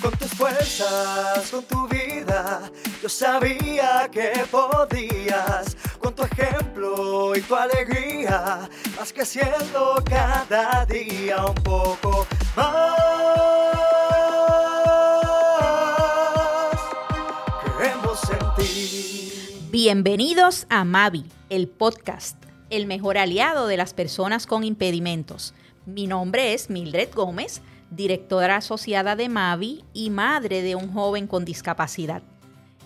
con tus fuerzas, con tu vida. Yo sabía que podías, con tu ejemplo y tu alegría, vas creciendo cada día un poco más. Creemos en ti. Bienvenidos a Mavi, el podcast, el mejor aliado de las personas con impedimentos. Mi nombre es Mildred Gómez, directora asociada de Mavi y madre de un joven con discapacidad.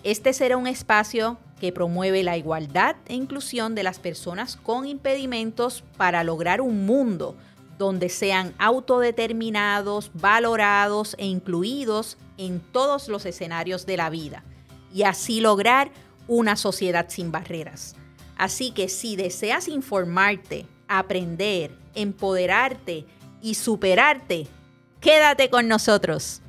Este será un espacio que promueve la igualdad e inclusión de las personas con impedimentos para lograr un mundo donde sean autodeterminados, valorados e incluidos en todos los escenarios de la vida y así lograr una sociedad sin barreras. Así que si deseas informarte, aprender, empoderarte y superarte, quédate con nosotros.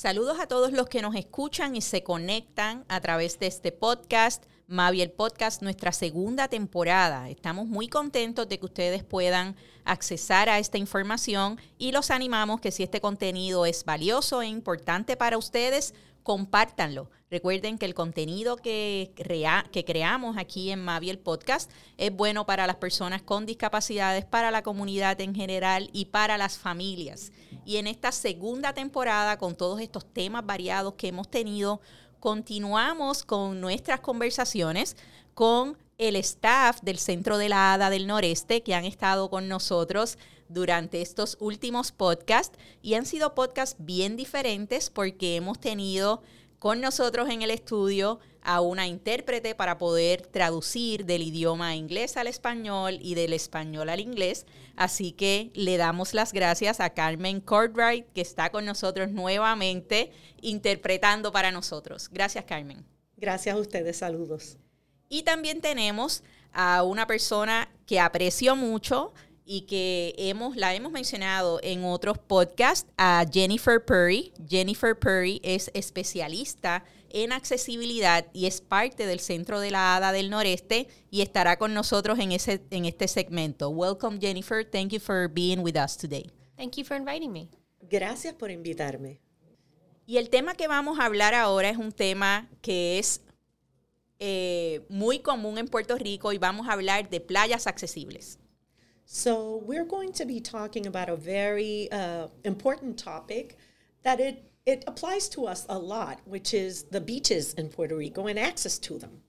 Saludos a todos los que nos escuchan y se conectan a través de este podcast, Mavi el Podcast, nuestra segunda temporada. Estamos muy contentos de que ustedes puedan accesar a esta información y los animamos que si este contenido es valioso e importante para ustedes, compártanlo. Recuerden que el contenido que, que creamos aquí en Mavi el podcast es bueno para las personas con discapacidades, para la comunidad en general y para las familias. Y en esta segunda temporada, con todos estos temas variados que hemos tenido, continuamos con nuestras conversaciones con el staff del Centro de la Hada del Noreste que han estado con nosotros durante estos últimos podcasts y han sido podcasts bien diferentes porque hemos tenido con nosotros en el estudio a una intérprete para poder traducir del idioma inglés al español y del español al inglés. Así que le damos las gracias a Carmen Cordwright, que está con nosotros nuevamente interpretando para nosotros. Gracias, Carmen. Gracias a ustedes, saludos. Y también tenemos a una persona que aprecio mucho, y que hemos, la hemos mencionado en otros podcasts, a Jennifer Perry. Jennifer Perry es especialista en accesibilidad y es parte del Centro de la Hada del Noreste y estará con nosotros en, ese, en este segmento. Welcome Jennifer, thank you for being with us today. Thank you for inviting me. Gracias por invitarme. Y el tema que vamos a hablar ahora es un tema que es eh, muy común en Puerto Rico y vamos a hablar de playas accesibles. So we're going to be talking about a very uh, important topic that it it applies to us a lot, which is the beaches in Puerto Rico and access to them.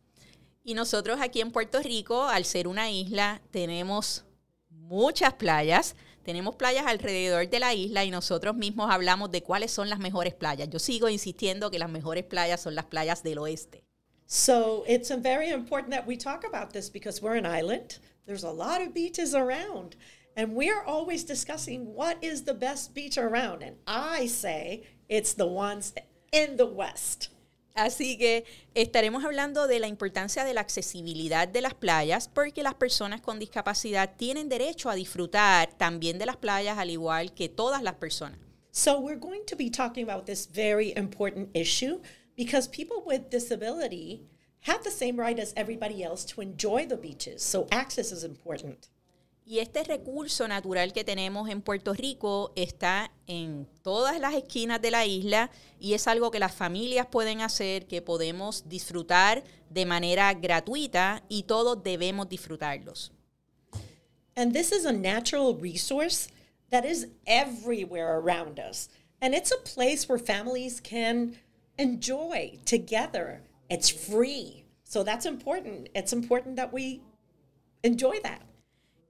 Y nosotros aquí en Puerto Rico, al ser una isla, tenemos muchas playas. Tenemos playas alrededor de la isla y nosotros mismos hablamos de cuáles son las mejores playas. Yo sigo insistiendo que las mejores playas son las playas del oeste. So it's very important that we talk about this because we're an island. There's a lot of beaches around. And we're always discussing what is the best beach around. And I say it's the ones in the West. Así que estaremos hablando de la importancia de la accesibilidad de las playas porque las personas con discapacidad tienen derecho a disfrutar también de las playas al igual que todas las personas. So we're going to be talking about this very important issue because people with disability have the same right as everybody else to enjoy the beaches. So access is important. Y este recurso natural que tenemos en Puerto Rico está en todas las esquinas de la isla y es algo que las familias pueden hacer, que podemos disfrutar de manera gratuita y todos debemos disfrutarlos. And this is a natural resource that is everywhere around us. And it's a place where families can enjoy together It's free. So that's important. It's important that we enjoy that.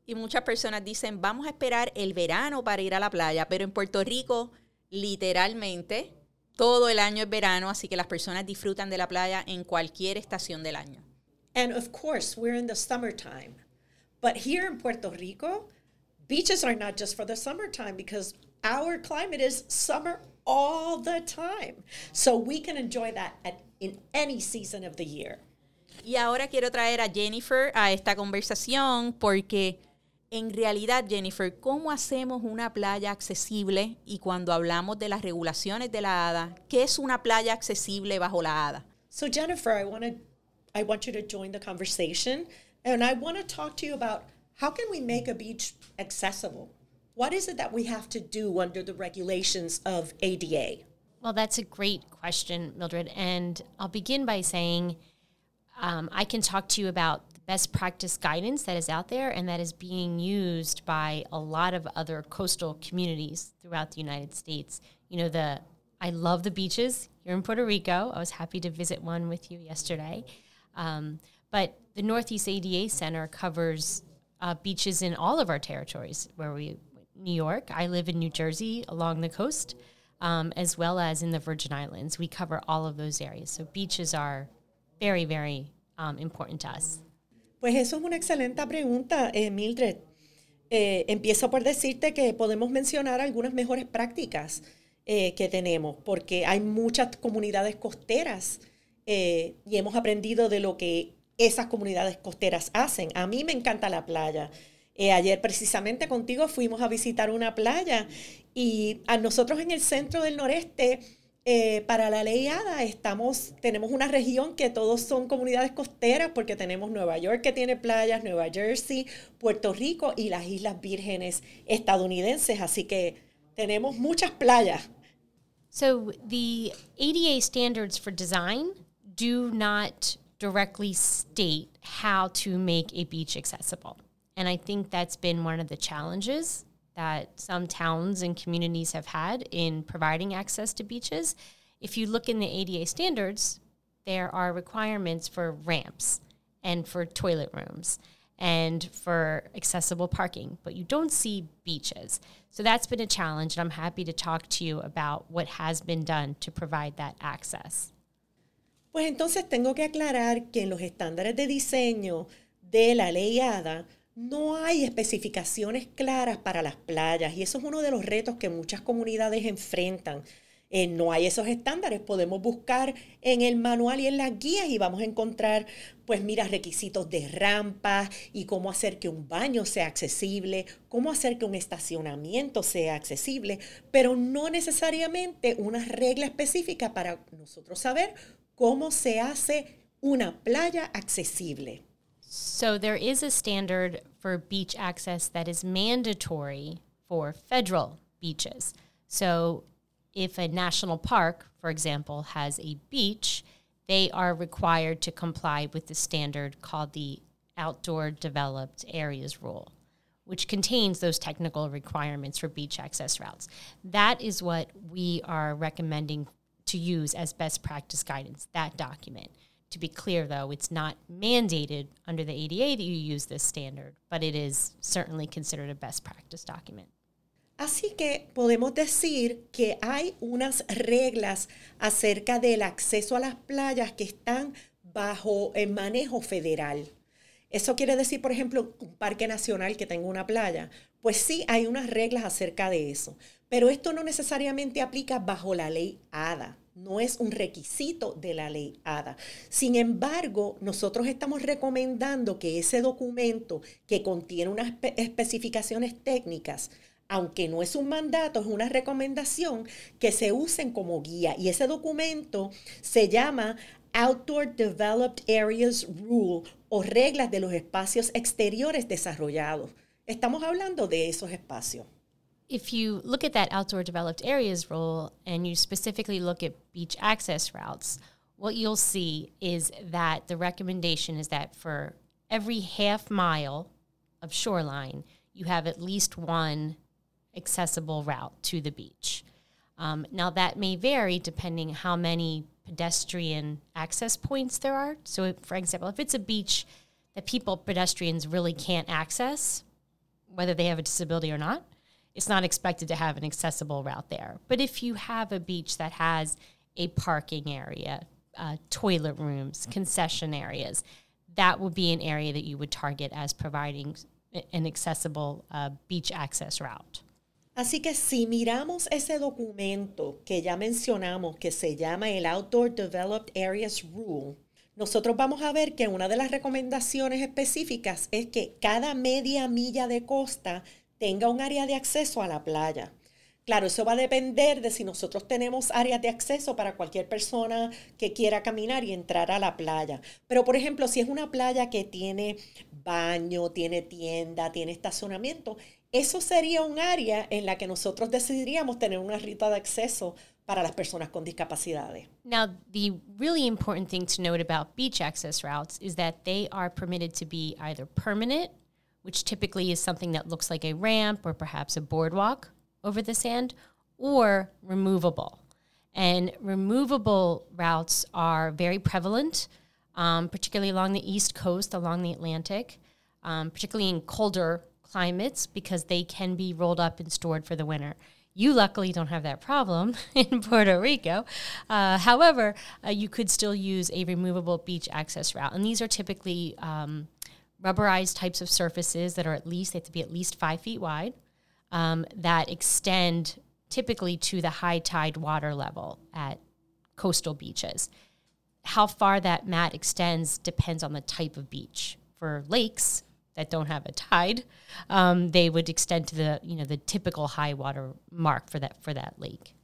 Y muchas personas dicen, vamos a esperar el verano para ir a la playa, pero en Puerto Rico, literalmente, todo el año es verano, así que las personas disfrutan de la playa en cualquier estación del año. And of course, we're in the summertime. But here in Puerto Rico, beaches are not just for the summertime because our climate is summer all the time. So we can enjoy that at in any season of the year. Y ahora quiero traer a Jennifer a esta conversación porque en realidad, Jennifer, ¿cómo hacemos una playa accesible? Y cuando hablamos de las regulaciones de la ADA, ¿qué es una playa accesible bajo la ADA? So Jennifer, I want to I want you to join the conversation and I want to talk to you about how can we make a beach accessible? What is it that we have to do under the regulations of ADA? Well, that's a great question, Mildred. And I'll begin by saying um, I can talk to you about the best practice guidance that is out there and that is being used by a lot of other coastal communities throughout the United States. You know, the I love the beaches here in Puerto Rico. I was happy to visit one with you yesterday. Um, but the Northeast ADA Center covers uh, beaches in all of our territories, where we, New York, I live in New Jersey along the coast, um, as well as in the Virgin Islands. We cover all of those areas. So beaches are very, very um, important to us. Pues eso es una excelente pregunta, eh, Mildred. Eh, empiezo por decirte que podemos mencionar algunas mejores prácticas eh, que tenemos, porque hay muchas comunidades costeras eh, y hemos aprendido de lo que esas comunidades costeras hacen. A mí me encanta la playa. Eh, ayer precisamente contigo fuimos a visitar una playa y a nosotros en el centro del noreste, eh, para la ley ADA, estamos, tenemos una región que todos son comunidades costeras porque tenemos Nueva York que tiene playas, Nueva Jersey, Puerto Rico y las Islas Vírgenes estadounidenses. Así que tenemos muchas playas. So the ADA standards for design do not directly state how to make a beach accessible. And I think that's been one of the challenges that some towns and communities have had in providing access to beaches. If you look in the ADA standards, there are requirements for ramps and for toilet rooms and for accessible parking, but you don't see beaches. So that's been a challenge, and I'm happy to talk to you about what has been done to provide that access. Pues entonces tengo que aclarar que en los estándares de diseño de la ley ADA no hay especificaciones claras para las playas y eso es uno de los retos que muchas comunidades enfrentan. Eh, no hay esos estándares, podemos buscar en el manual y en las guías y vamos a encontrar, pues mira, requisitos de rampas y cómo hacer que un baño sea accesible, cómo hacer que un estacionamiento sea accesible, pero no necesariamente una regla específica para nosotros saber cómo se hace una playa accesible. So there is a standard for beach access that is mandatory for federal beaches. So if a national park, for example, has a beach, they are required to comply with the standard called the Outdoor Developed Areas Rule, which contains those technical requirements for beach access routes. That is what we are recommending to use as best practice guidance, that document. To be clear, though, it's not mandated under the ADA that you use this standard, but it is certainly considered a best practice document. Así que podemos decir que hay unas reglas acerca del acceso a las playas que están bajo el manejo federal. Eso quiere decir, por ejemplo, un parque nacional que tenga una playa. Pues sí, hay unas reglas acerca de eso. Pero esto no necesariamente aplica bajo la ley ADA. No es un requisito de la ley ADA. Sin embargo, nosotros estamos recomendando que ese documento que contiene unas especificaciones técnicas aunque no es un mandato, es una recomendación que se usen como guía. Y ese documento se llama Outdoor Developed Areas Rule o reglas de los espacios exteriores desarrollados. Estamos hablando de esos espacios. If you look at that outdoor developed areas rule and you specifically look at beach access routes, what you'll see is that the recommendation is that for every half mile of shoreline, you have at least one accessible route to the beach. Um, now, that may vary depending how many pedestrian access points there are. So, if, for example, if it's a beach that people, pedestrians, really can't access, whether they have a disability or not, it's not expected to have an accessible route there. But if you have a beach that has a parking area, uh, toilet rooms, concession areas, that would be an area that you would target as providing an accessible uh, beach access route. Así que si miramos ese documento que ya mencionamos, que se llama el Outdoor Developed Areas Rule, nosotros vamos a ver que una de las recomendaciones específicas es que cada media milla de costa tenga un área de acceso a la playa. Claro, eso va a depender de si nosotros tenemos áreas de acceso para cualquier persona que quiera caminar y entrar a la playa. Pero, por ejemplo, si es una playa que tiene baño, tiene tienda, tiene estacionamiento, eso sería un área en la que nosotros decidiríamos tener una ruta de acceso para las personas con discapacidades. Now, the really important thing to note about beach access routes is that they are permitted to be either permanent, which typically is something that looks like a ramp or perhaps a boardwalk over the sand, or removable. And removable routes are very prevalent, um, particularly along the East Coast, along the Atlantic, um, particularly in colder climates, because they can be rolled up and stored for the winter. You luckily don't have that problem in Puerto Rico. Uh, however, uh, you could still use a removable beach access route. And these are typically um, rubberized types of surfaces that are at least, they have to be at least five feet wide, um, that extend typically to the high tide water level at coastal beaches. How far that mat extends depends on the type of beach. For lakes that don't have a tide, um, they would extend to the you know the typical high water mark for that for that lake.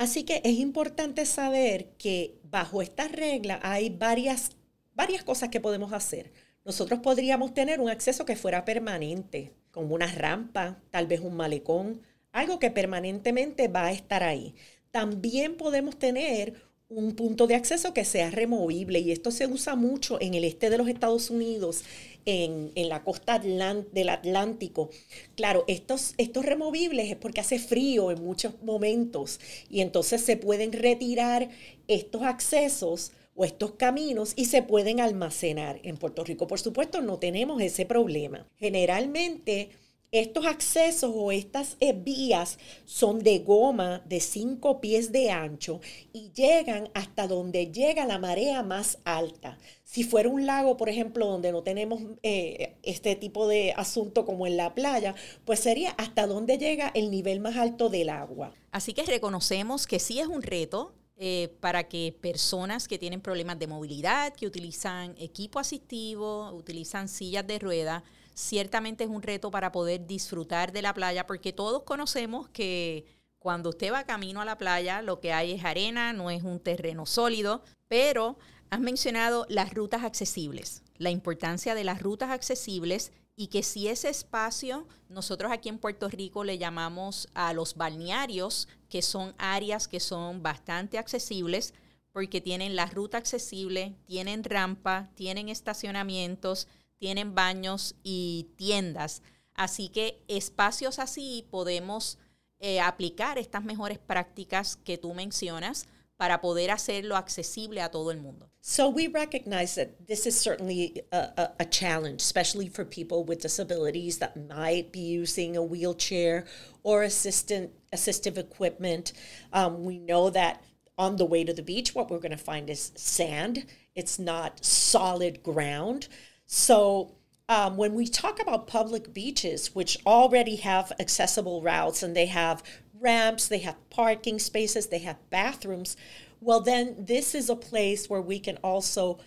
Así que es importante saber que bajo esta regla hay varias, varias cosas que podemos hacer. Nosotros podríamos tener un acceso que fuera permanente, como una rampa, tal vez un malecón, algo que permanentemente va a estar ahí. También podemos tener un punto de acceso que sea removible y esto se usa mucho en el este de los Estados Unidos, en, la costa del Atlántico. Claro, estos, estos removibles es porque hace frío en muchos momentos y entonces se pueden retirar estos accesos estos caminos y se pueden almacenar. En Puerto Rico, por supuesto, no tenemos ese problema. Generalmente estos accesos o estas eh, vías son de goma de 5 pies de ancho y llegan hasta donde llega la marea más alta. Si fuera un lago, por ejemplo, donde no tenemos eh, este tipo de asunto como en la playa, pues sería hasta donde llega el nivel más alto del agua. Así que reconocemos que sí es un reto eh, para que personas que tienen problemas de movilidad, que utilizan equipo asistivo, utilizan sillas de rueda, ciertamente es un reto para poder disfrutar de la playa, porque todos conocemos que cuando usted va camino a la playa, lo que hay es arena, no es un terreno sólido, pero has mencionado las rutas accesibles, la importancia de las rutas accesibles y que si ese espacio, nosotros aquí en Puerto Rico le llamamos a los balnearios, que son áreas que son bastante accesibles porque tienen la ruta accesible, tienen rampa, tienen estacionamientos, tienen baños y tiendas. Así que espacios así podemos eh, aplicar estas mejores prácticas que tú mencionas para poder hacerlo accesible a todo el mundo. So we recognize that this is certainly a, a, a, challenge, especially for people with disabilities that might be using a wheelchair or assistant assistive equipment. Um, we know that on the way to the beach, what we're going to find is sand. It's not solid ground. So um, when we talk about public beaches, which already have accessible routes and they have ramps, they have parking spaces, they have bathrooms, well, then this is a place where we can also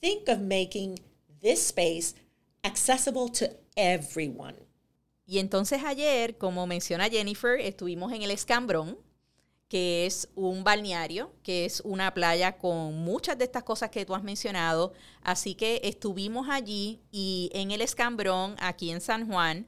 think of making this space accessible to everyone. Y entonces ayer, como menciona Jennifer, estuvimos en el Escambrón, que es un balneario, que es una playa con muchas de estas cosas que tú has mencionado. Así que estuvimos allí y en el Escambrón, aquí en San Juan,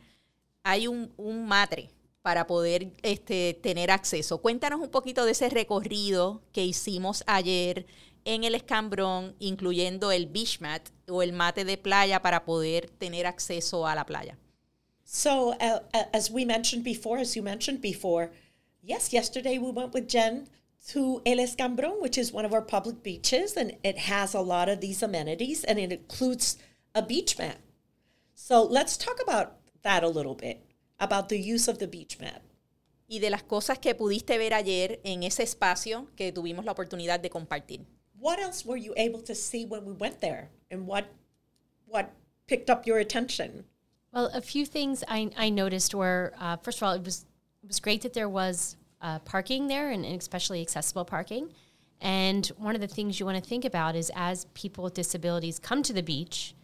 hay un, un matre para poder este, tener acceso. Cuéntanos un poquito de ese recorrido que hicimos ayer en el Escambrón, incluyendo el beach mat o el mate de playa para poder tener acceso a la playa. So, uh, uh, as we mentioned before, as you mentioned before, Yes, yesterday we went with Jen to El Escambrón, which is one of our public beaches, and it has a lot of these amenities and it includes a beach mat. So let's talk about that a little bit, about the use of the beach mat. Y de las cosas que pudiste ver ayer en ese espacio que tuvimos la oportunidad de compartir. What else were you able to see when we went there, and what what picked up your attention? Well, a few things I, I noticed were uh, first of all, it was it was great that there was uh, parking there and, and especially accessible parking. And one of the things you want to think about is as people with disabilities come to the beach,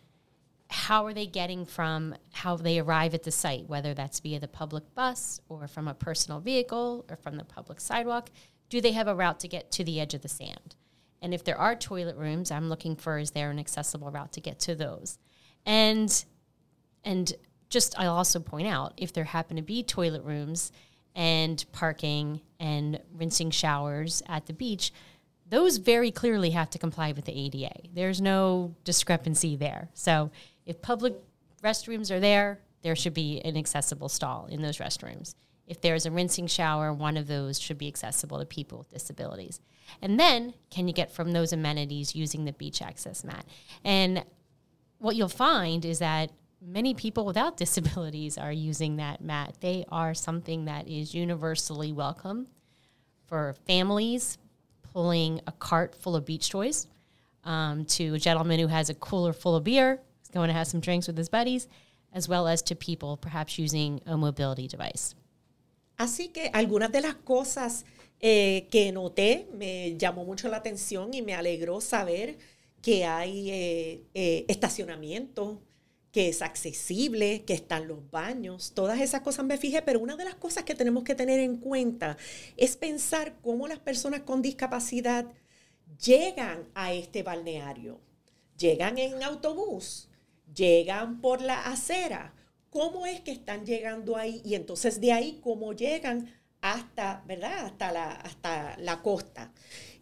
how are they getting from how they arrive at the site, whether that's via the public bus or from a personal vehicle or from the public sidewalk? Do they have a route to get to the edge of the sand? And if there are toilet rooms, I'm looking for is there an accessible route to get to those? And and just I'll also point out if there happen to be toilet rooms and parking and rinsing showers at the beach, those very clearly have to comply with the ADA. There's no discrepancy there. So if public restrooms are there, there should be an accessible stall in those restrooms. If there's a rinsing shower, one of those should be accessible to people with disabilities. And then, can you get from those amenities using the beach access mat? And what you'll find is that many people without disabilities are using that mat. They are something that is universally welcome for families pulling a cart full of beach toys um, to a gentleman who has a cooler full of beer, going to have some drinks with his buddies, as well as to people perhaps using a mobility device. Así que algunas de las cosas eh, que noté me llamó mucho la atención y me alegró saber que hay eh, eh, estacionamiento, que es accesible, que están los baños, todas esas cosas me fijé, pero una de las cosas que tenemos que tener en cuenta es pensar cómo las personas con discapacidad llegan a este balneario. Llegan en autobús, llegan por la acera. ¿Cómo es que están llegando ahí? Y entonces de ahí, ¿cómo llegan hasta, ¿verdad? Hasta la, hasta la costa.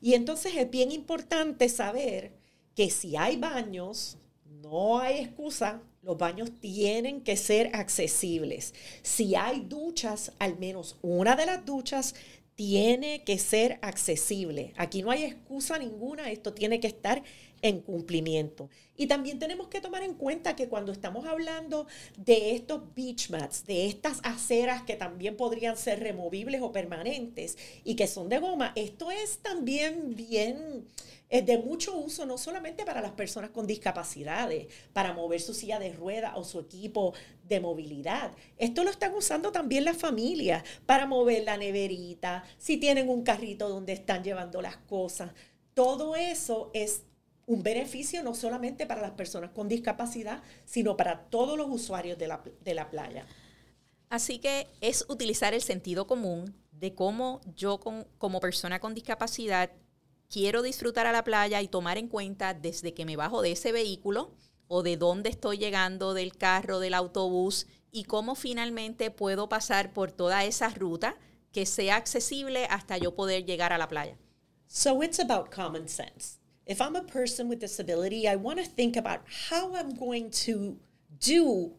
Y entonces es bien importante saber que si hay baños, no hay excusa los baños tienen que ser accesibles. Si hay duchas, al menos una de las duchas tiene que ser accesible. Aquí no hay excusa ninguna, esto tiene que estar en cumplimiento. Y también tenemos que tomar en cuenta que cuando estamos hablando de estos beach mats, de estas aceras que también podrían ser removibles o permanentes y que son de goma, esto es también bien es de mucho uso no solamente para las personas con discapacidades, para mover su silla de rueda o su equipo de movilidad. Esto lo están usando también las familias para mover la neverita, si tienen un carrito donde están llevando las cosas. Todo eso es un beneficio no solamente para las personas con discapacidad, sino para todos los usuarios de la, de la playa. Así que es utilizar el sentido común de cómo yo como persona con discapacidad quiero disfrutar a la playa y tomar en cuenta desde que me bajo de ese vehículo o de dónde estoy llegando del carro, del autobús y cómo finalmente puedo pasar por toda esa ruta que sea accesible hasta yo poder llegar a la playa. So it's about common sense. If I'm a person with disability, I want to think about how I'm going to do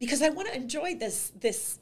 because I want to enjoy this this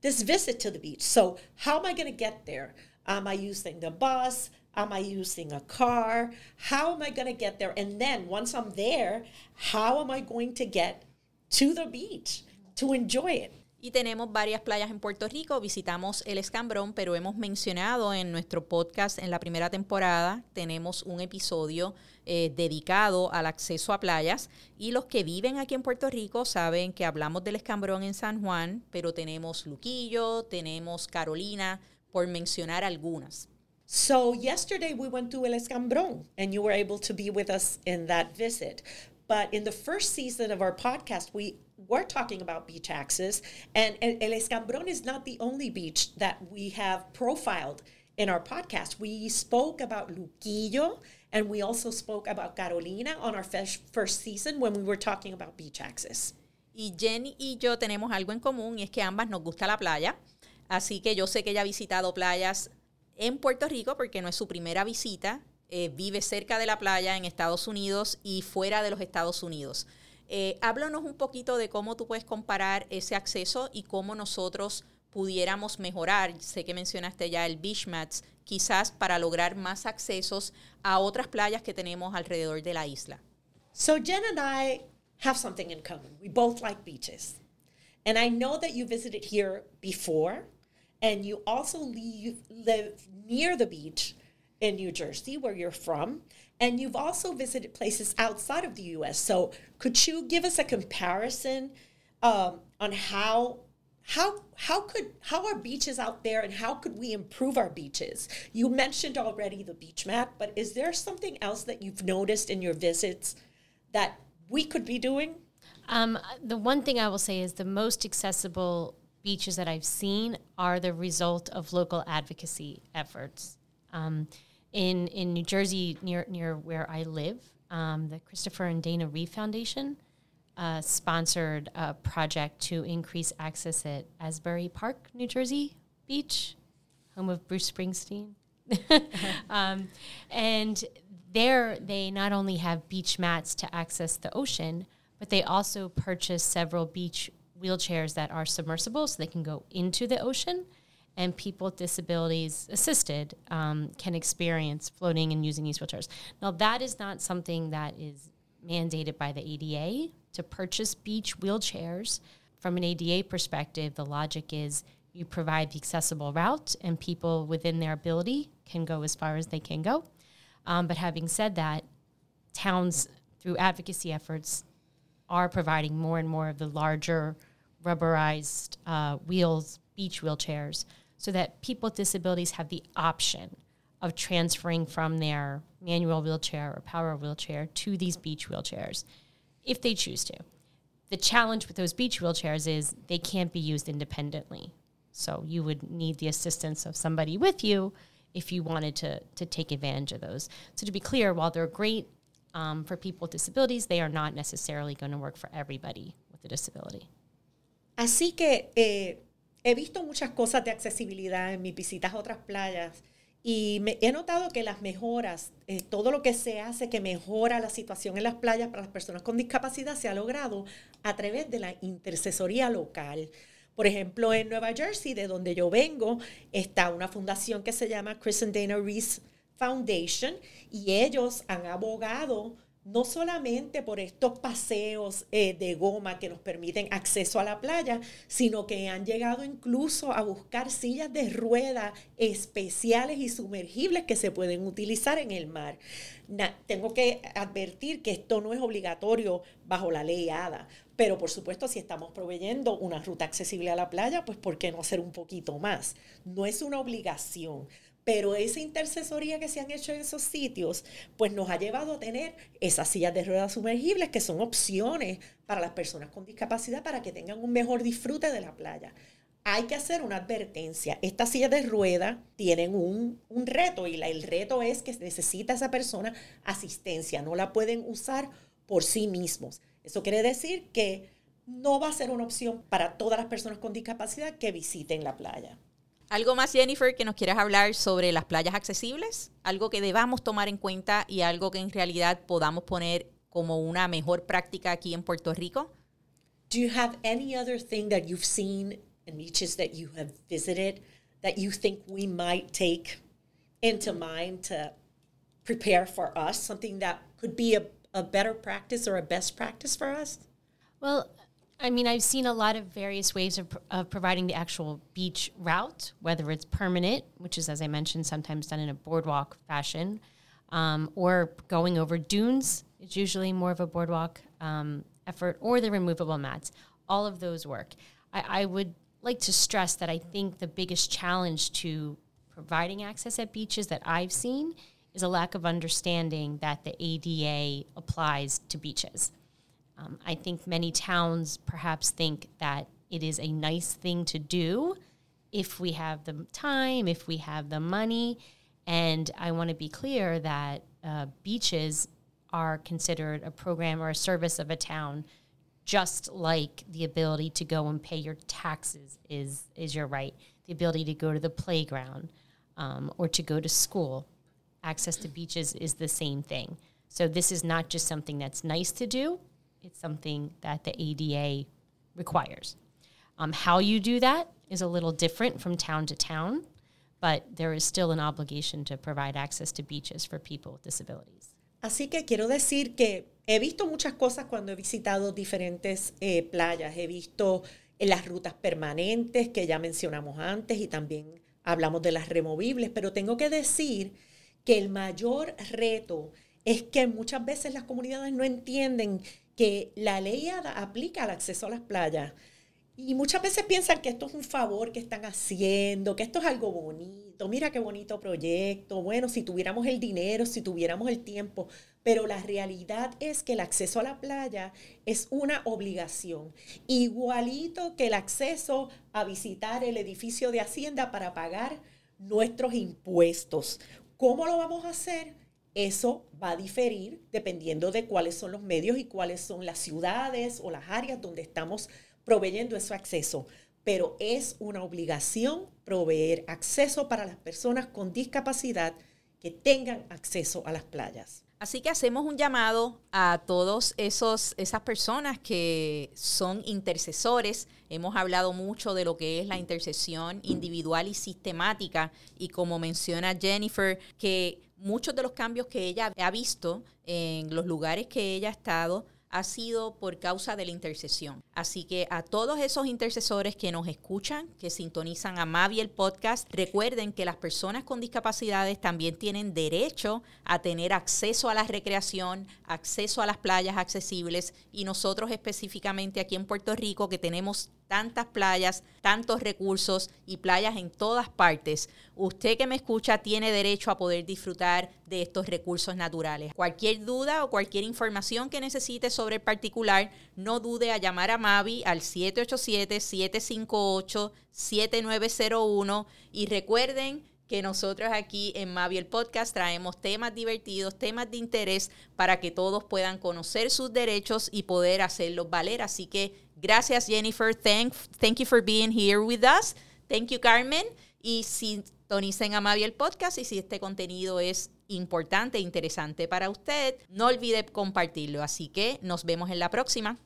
this visit to the beach. So how am I going to get there? Am I using the bus? Am I using a car? How am I going to get there? And then once I'm there, how am I going to get to the beach to enjoy it? Y tenemos varias playas en Puerto Rico, visitamos el Escambrón, pero hemos mencionado en nuestro podcast en la primera temporada, tenemos un episodio eh, dedicado al acceso a playas y los que viven aquí en Puerto Rico saben que hablamos del Escambrón en San Juan, pero tenemos Luquillo, tenemos Carolina, por mencionar algunas. So yesterday we went to El Escambrón and you were able to be with us in that visit. But in the first season of our podcast, we were talking about beach access, and El Escambrón is not the only beach that we have profiled in our podcast. We spoke about Luquillo, and we also spoke about Carolina on our first season when we were talking about beach access. Y Jenny y yo tenemos algo en común y es que ambas nos gusta la playa. Así que yo sé que ella ha visitado playas en Puerto Rico porque no es su primera visita. Eh, vive cerca de la playa en Estados Unidos y fuera de los Estados Unidos. Eh, háblanos un poquito de cómo tú puedes comparar ese acceso y cómo nosotros pudiéramos mejorar. Sé que mencionaste ya el Beach Mats, quizás para lograr más accesos a otras playas que tenemos alrededor de la isla. So Jen and I have something in common. We both like beaches. And I know that you visited here before. and you also live near the beach in New Jersey, where you're from, and you've also visited places outside of the U.S. So, could you give us a comparison um, on how how how could how are beaches out there, and how could we improve our beaches? You mentioned already the beach map but is there something else that you've noticed in your visits that we could be doing? Um, the one thing I will say is the most accessible beaches that I've seen are the result of local advocacy efforts. Um, in in New Jersey, near near where I live, um, the Christopher and Dana Reeve Foundation uh, sponsored a project to increase access at Asbury Park, New Jersey Beach, home of Bruce Springsteen. um, and there, they not only have beach mats to access the ocean, but they also purchase several beach wheelchairs that are submersible so they can go into the ocean and people with disabilities assisted um, can experience floating and using these wheelchairs. Now, that is not something that is mandated by the ADA to purchase beach wheelchairs. From an ADA perspective, the logic is you provide the accessible route and people within their ability can go as far as they can go. Um, but having said that, towns, through advocacy efforts, are providing more and more of the larger rubberized uh, wheels, beach wheelchairs, so that people with disabilities have the option of transferring from their manual wheelchair or power wheelchair to these beach wheelchairs if they choose to. The challenge with those beach wheelchairs is they can't be used independently. So you would need the assistance of somebody with you if you wanted to, to take advantage of those. So to be clear, while they're great um, for people with disabilities, they are not necessarily going to work for everybody with a disability. Así que eh, he visto muchas cosas de accesibilidad en mis visitas a otras playas y he notado que las mejoras, eh, todo lo que se hace que mejora la situación en las playas para las personas con discapacidad se ha logrado a través de la intercesoría local. Por ejemplo, en Nueva Jersey, de donde yo vengo, está una fundación que se llama Chris and Dana Reese Foundation y ellos han abogado no solamente por estos paseos eh, de goma que nos permiten acceso a la playa, sino que han llegado incluso a buscar sillas de rueda especiales y sumergibles que se pueden utilizar en el mar. tengo que advertir que esto no es obligatorio bajo la ley ADA, pero por supuesto si estamos proveyendo una ruta accesible a la playa, pues ¿por qué no hacer un poquito más? No es una obligación pero esa intercesoría que se han hecho en esos sitios, pues nos ha llevado a tener esas sillas de ruedas sumergibles que son opciones para las personas con discapacidad para que tengan un mejor disfrute de la playa. Hay que hacer una advertencia. Estas sillas de rueda tienen un, reto y el reto es que necesita esa persona asistencia, no la pueden usar por sí mismos. Eso quiere decir que no va a ser una opción para todas las personas con discapacidad que visiten la playa. ¿Algo más, Jennifer, que nos quieras hablar sobre las playas accesibles? Algo que debamos tomar en cuenta y algo que en realidad podamos poner como una mejor práctica aquí en Puerto Rico? Do you have any other thing that you've seen in beaches that you have visited that you think we might take into mind to prepare for us? Something that could be a, a better practice or a best practice for us? Well, I mean, I've seen a lot of various ways of, of providing the actual beach route, whether it's permanent, which is, as I mentioned, sometimes done in a boardwalk fashion, um, or going over dunes. It's usually more of a boardwalk um, effort, or the removable mats. All of those work. I, I would like to stress that I think the biggest challenge to providing access at beaches that I've seen is a lack of understanding that the ADA applies to beaches. Um, I think many towns perhaps think that it is a nice thing to do if we have the time, if we have the money. And I want to be clear that uh, beaches are considered a program or a service of a town, just like the ability to go and pay your taxes is, is your right. The ability to go to the playground um, or to go to school. Access to beaches is the same thing. So this is not just something that's nice to do, it's something that the ADA requires. Um, how you do that is a little different from town to town, but there is still an obligation to provide access to beaches for people with disabilities. Así que quiero decir que he visto muchas cosas cuando he visitado diferentes eh, playas. He visto en las rutas permanentes que ya mencionamos antes y también hablamos de las removibles, pero tengo que decir que el mayor reto es que muchas veces las comunidades no entienden que la ley aplica al acceso a las playas. Y muchas veces piensan que esto es un favor que están haciendo, que esto es algo bonito. Mira qué bonito proyecto. Bueno, si tuviéramos el dinero, si tuviéramos el tiempo. pero la realidad es que el acceso a la playa es una obligación, igualito que el acceso a visitar el edificio de Hacienda para pagar nuestros impuestos. ¿Cómo lo vamos a hacer? Eso va a diferir dependiendo de cuáles son los medios y cuáles son las ciudades o las áreas donde estamos proveyendo ese acceso. Pero es una obligación proveer acceso para las personas con discapacidad que tengan acceso a las playas. Así que hacemos un llamado a todos esas personas que son intercesores. Hemos hablado mucho de lo que es la intercesión individual y sistemática y como menciona Jennifer que muchos de los cambios que ella ha visto en los lugares que ella ha estado ha sido por causa de la intercesión. Así que a todos esos intercesores que nos escuchan, que sintonizan a Mavi el podcast, recuerden que las personas con discapacidades también tienen derecho a tener acceso a la recreación, acceso a las playas accesibles y nosotros específicamente aquí en Puerto Rico que tenemos tantas playas, tantos recursos y playas en todas partes. Usted que me escucha tiene derecho a poder disfrutar de estos recursos naturales. Cualquier duda o cualquier información que necesite sobre el particular, no dude a llamar a Mavi al 787-758-7901 y recuerden que nosotros aquí en Mavi el podcast traemos temas divertidos, temas de interés para que todos puedan conocer sus derechos y poder hacerlos valer. Así que Gracias, Jennifer. Thank, thank you for being here with us. Thank you, Carmen. Y sintonicen a Mavi el podcast y si este contenido es importante e interesante para usted, no olvide compartirlo. Así que nos vemos en la próxima.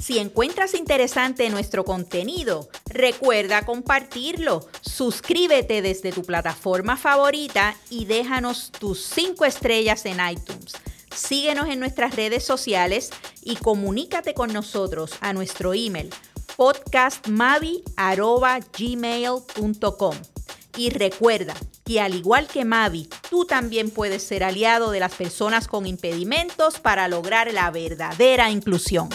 Si encuentras interesante nuestro contenido, recuerda compartirlo. Suscríbete desde tu plataforma favorita y déjanos tus cinco estrellas en iTunes. Síguenos en nuestras redes sociales y comunícate con nosotros a nuestro email podcastmavi.gmail.com. Y recuerda que al igual que Mavi, tú también puedes ser aliado de las personas con impedimentos para lograr la verdadera inclusión.